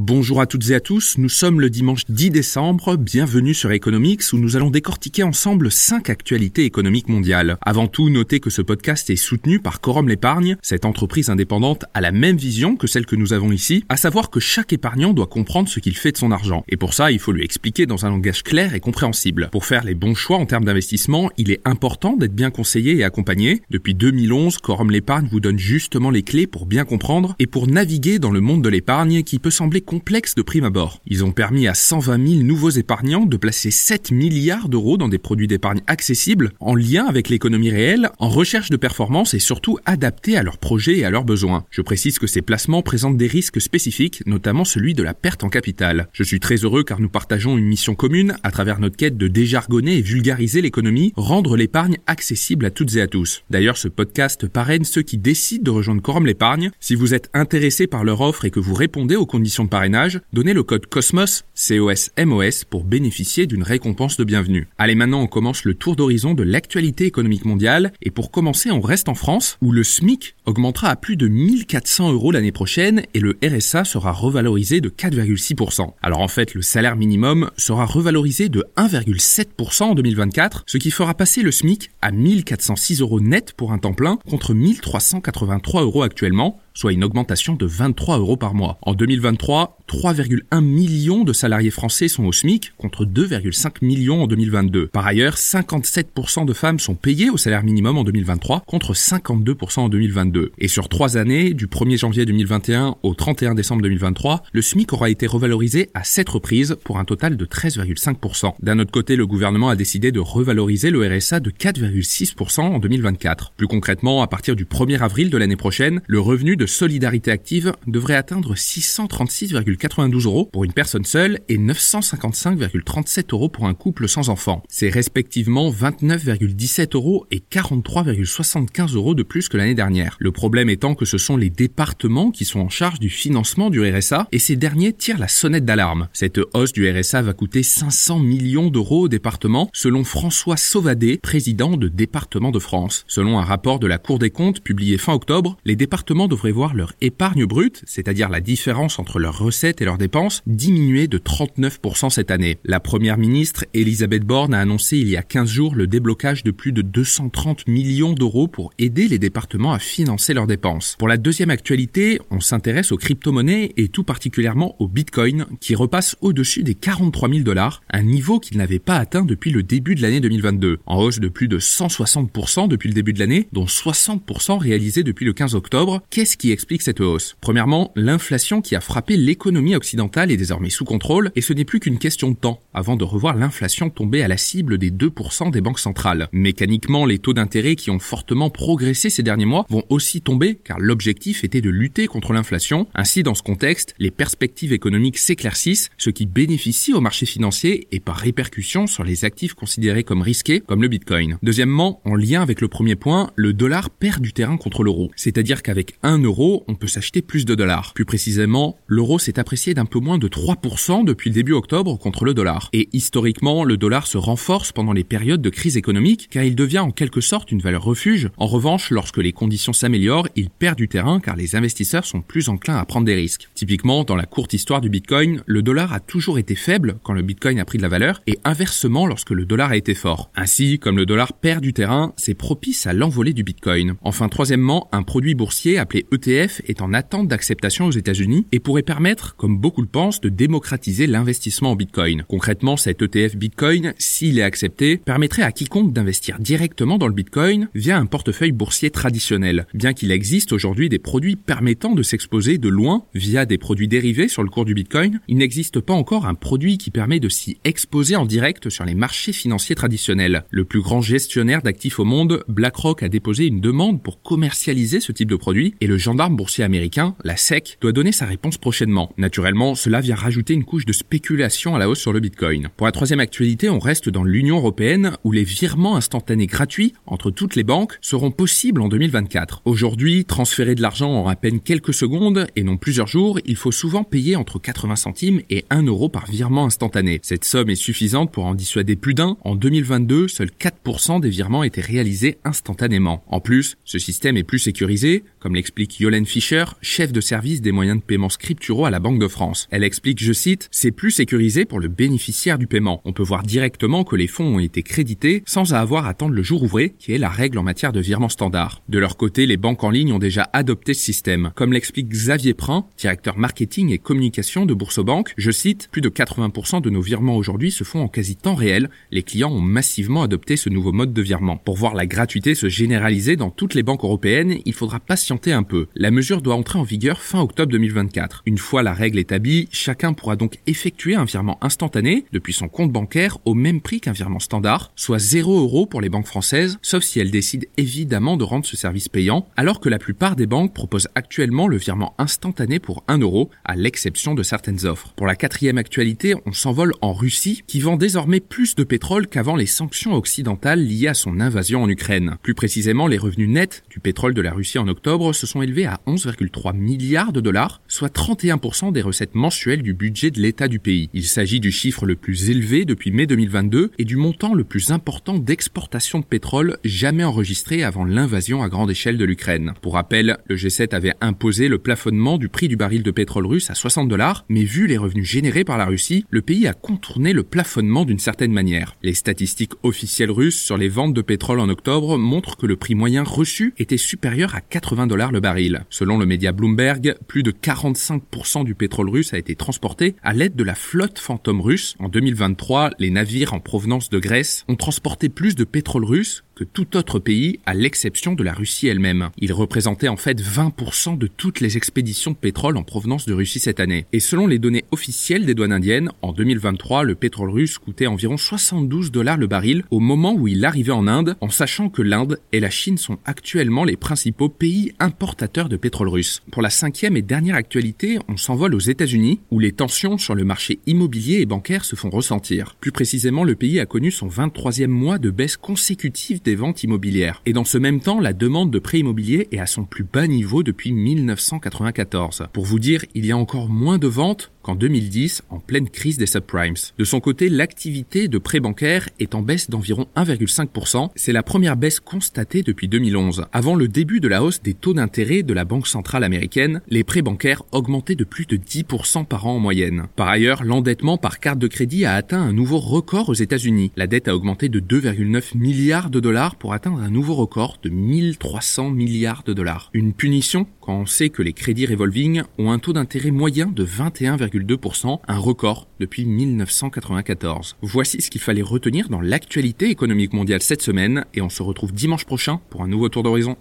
Bonjour à toutes et à tous, nous sommes le dimanche 10 décembre, bienvenue sur Economics où nous allons décortiquer ensemble 5 actualités économiques mondiales. Avant tout, notez que ce podcast est soutenu par Corum l'épargne, cette entreprise indépendante a la même vision que celle que nous avons ici, à savoir que chaque épargnant doit comprendre ce qu'il fait de son argent. Et pour ça, il faut lui expliquer dans un langage clair et compréhensible. Pour faire les bons choix en termes d'investissement, il est important d'être bien conseillé et accompagné. Depuis 2011, Corum l'épargne vous donne justement les clés pour bien comprendre et pour naviguer dans le monde de l'épargne qui peut sembler complexe de prime abord. Ils ont permis à 120 000 nouveaux épargnants de placer 7 milliards d'euros dans des produits d'épargne accessibles, en lien avec l'économie réelle, en recherche de performance et surtout adaptés à leurs projets et à leurs besoins. Je précise que ces placements présentent des risques spécifiques, notamment celui de la perte en capital. Je suis très heureux car nous partageons une mission commune à travers notre quête de déjargonner et vulgariser l'économie, rendre l'épargne accessible à toutes et à tous. D'ailleurs, ce podcast parraine ceux qui décident de rejoindre Quorum l'épargne. Si vous êtes intéressé par leur offre et que vous répondez aux conditions de donnez le code COSMOS, C-O-S-M-O-S, pour bénéficier d'une récompense de bienvenue. Allez, maintenant, on commence le tour d'horizon de l'actualité économique mondiale. Et pour commencer, on reste en France, où le SMIC augmentera à plus de 1400 euros l'année prochaine et le RSA sera revalorisé de 4,6%. Alors en fait, le salaire minimum sera revalorisé de 1,7% en 2024, ce qui fera passer le SMIC à 1406 euros net pour un temps plein contre 1383 euros actuellement, soit une augmentation de 23 euros par mois. En 2023, 3,1 millions de salariés français sont au SMIC contre 2,5 millions en 2022. Par ailleurs, 57% de femmes sont payées au salaire minimum en 2023 contre 52% en 2022. Et sur trois années, du 1er janvier 2021 au 31 décembre 2023, le SMIC aura été revalorisé à 7 reprises pour un total de 13,5%. D'un autre côté, le gouvernement a décidé de revaloriser le RSA de 4,6% en 2024. Plus concrètement, à partir du 1er avril de l'année prochaine, le revenu de solidarité active devrait atteindre 636,92 euros pour une personne seule et 955,37 euros pour un couple sans enfant. C'est respectivement 29,17 euros et 43,75 euros de plus que l'année dernière. Le problème étant que ce sont les départements qui sont en charge du financement du RSA et ces derniers tirent la sonnette d'alarme. Cette hausse du RSA va coûter 500 millions d'euros au département selon François Sauvadet, président de Département de France. Selon un rapport de la Cour des comptes publié fin octobre, les départements devraient voir leur épargne brute, c'est-à-dire la différence entre leurs recettes et leurs dépenses, diminuer de 39% cette année. La première ministre, Elisabeth Borne, a annoncé il y a 15 jours le déblocage de plus de 230 millions d'euros pour aider les départements à financer leurs dépenses. Pour la deuxième actualité, on s'intéresse aux crypto-monnaies et tout particulièrement au Bitcoin qui repasse au-dessus des 43 000 dollars, un niveau qu'il n'avait pas atteint depuis le début de l'année 2022, en hausse de plus de 160% depuis le début de l'année, dont 60% réalisé depuis le 15 octobre. Qu'est-ce qui explique cette hausse Premièrement, l'inflation qui a frappé l'économie occidentale est désormais sous contrôle et ce n'est plus qu'une question de temps avant de revoir l'inflation tomber à la cible des 2% des banques centrales. Mécaniquement, les taux d'intérêt qui ont fortement progressé ces derniers mois vont aussi tomber car l'objectif était de lutter contre l'inflation. Ainsi, dans ce contexte, les perspectives économiques s'éclaircissent, ce qui bénéficie aux marchés financiers et par répercussion sur les actifs considérés comme risqués comme le Bitcoin. Deuxièmement, en lien avec le premier point, le dollar perd du terrain contre l'euro. C'est-à-dire qu'avec 1 euro, on peut s'acheter plus de dollars. Plus précisément, l'euro s'est apprécié d'un peu moins de 3% depuis le début octobre contre le dollar. Et historiquement, le dollar se renforce pendant les périodes de crise économique car il devient en quelque sorte une valeur refuge. En revanche, lorsque les conditions s'améliorent, il perd du terrain car les investisseurs sont plus enclins à prendre des risques. Typiquement, dans la courte histoire du Bitcoin, le dollar a toujours été faible quand le Bitcoin a pris de la valeur et inversement lorsque le dollar a été fort. Ainsi, comme le dollar perd du terrain, c'est propice à l'envolée du Bitcoin. Enfin, troisièmement, un produit boursier appelé ETF est en attente d'acceptation aux États-Unis et pourrait permettre, comme beaucoup le pensent, de démocratiser l'investissement en Bitcoin. Concrètement, cet ETF Bitcoin, s'il est accepté, permettrait à quiconque d'investir directement dans le Bitcoin via un portefeuille boursier traditionnel. Bien qu'il existe aujourd'hui des produits permettant de s'exposer de loin via des produits dérivés sur le cours du Bitcoin, il n'existe pas encore un produit qui permet de s'y exposer en direct sur les marchés financiers traditionnels. Le plus grand gestionnaire d'actifs au monde, BlackRock, a déposé une demande pour commercialiser ce type de produit et le gendarme boursier américain, la SEC, doit donner sa réponse prochainement. Naturellement, cela vient rajouter une couche de spéculation à la hausse sur le Bitcoin. Pour la troisième actualité, on reste dans l'Union européenne où les virements instantanés gratuits entre toutes les banques seront possibles en 2024. Aujourd'hui, transférer de l'argent en à peine quelques secondes et non plusieurs jours, il faut souvent payer entre 80 centimes et 1 euro par virement instantané. Cette somme est suffisante pour en dissuader plus d'un. En 2022, seuls 4% des virements étaient réalisés instantanément. En plus, ce système est plus sécurisé, comme l'explique Yolène Fischer, chef de service des moyens de paiement scripturaux à la Banque de France. Elle explique, je cite, c'est plus sécurisé pour le bénéficiaire du paiement. On peut voir directement que les fonds ont été crédités sans avoir à attendre le jour ouvré, qui est la règle en matière de virement standard. De leur côté, les banques en ligne ont déjà adopté ce système. Comme l'explique Xavier Prin, directeur marketing et communication de Boursobank, je cite, plus de 80% de nos virements aujourd'hui se font en quasi temps réel. Les clients ont massivement adopté ce nouveau mode de virement. Pour voir la gratuité se généraliser dans toutes les banques européennes, il faudra patienter un peu. La mesure doit entrer en vigueur fin octobre 2024. Une fois la règle établie, chacun pourra donc effectuer un virement instantané depuis son compte bancaire au même prix qu'un virement standard, soit 0 euros pour les banques françaises, sauf si elles décident évidemment de rendre ce service payant, alors que la plupart des banques proposent actuellement le virement instantané pour 1 euro, à l'exception de certaines offres. Pour la quatrième actualité, on s'envole en Russie, qui vend désormais plus de pétrole qu'avant les sanctions occidentales liées à son invasion en Ukraine. Plus précisément, les revenus nets du pétrole de la Russie en octobre se sont élevés à 11,3 milliards de dollars, soit 31% des recettes mensuelles du budget de l'État du pays. Il s'agit du chiffre le plus élevé depuis mai 2022 et du montant le plus important d'exportation de pétrole jamais enregistré avant l'invasion à grande échelle de l'Ukraine. Pour rappel, le G7 avait imposé le plafonnement du prix du baril de pétrole russe à 60 dollars, mais vu les revenus générés par la Russie, le pays a contourné le plafonnement d'une certaine manière. Les statistiques officielles russes sur les ventes de pétrole en octobre montrent que le prix moyen reçu était supérieur à 80 dollars le baril. Selon le média Bloomberg, plus de 45% du pétrole russe a été transporté à l'aide de la flotte fantôme russe. En 2023, les navires en provenance de Grèce ont transporté plus de pétrole russe que tout autre pays à l'exception de la Russie elle-même. Il représentait en fait 20% de toutes les expéditions de pétrole en provenance de Russie cette année. Et selon les données officielles des douanes indiennes, en 2023, le pétrole russe coûtait environ 72 dollars le baril au moment où il arrivait en Inde, en sachant que l'Inde et la Chine sont actuellement les principaux pays importateurs de pétrole russe. Pour la cinquième et dernière actualité, on s'envole aux États-Unis, où les tensions sur le marché immobilier et bancaire se font ressentir. Plus précisément, le pays a connu son 23e mois de baisse consécutive des ventes immobilières. Et dans ce même temps, la demande de prêts immobiliers est à son plus bas niveau depuis 1994. Pour vous dire, il y a encore moins de ventes qu'en 2010, en pleine crise des subprimes. De son côté, l'activité de prêts bancaires est en baisse d'environ 1,5%. C'est la première baisse constatée depuis 2011. Avant le début de la hausse des taux d'intérêt de la Banque centrale américaine, les prêts bancaires augmentaient de plus de 10% par an en moyenne. Par ailleurs, l'endettement par carte de crédit a atteint un nouveau record aux États-Unis. La dette a augmenté de 2,9 milliards de dollars pour atteindre un nouveau record de 1300 milliards de dollars. Une punition quand on sait que les crédits revolving ont un taux d'intérêt moyen de 21,2%, un record depuis 1994. Voici ce qu'il fallait retenir dans l'actualité économique mondiale cette semaine et on se retrouve dimanche prochain pour un nouveau tour d'horizon.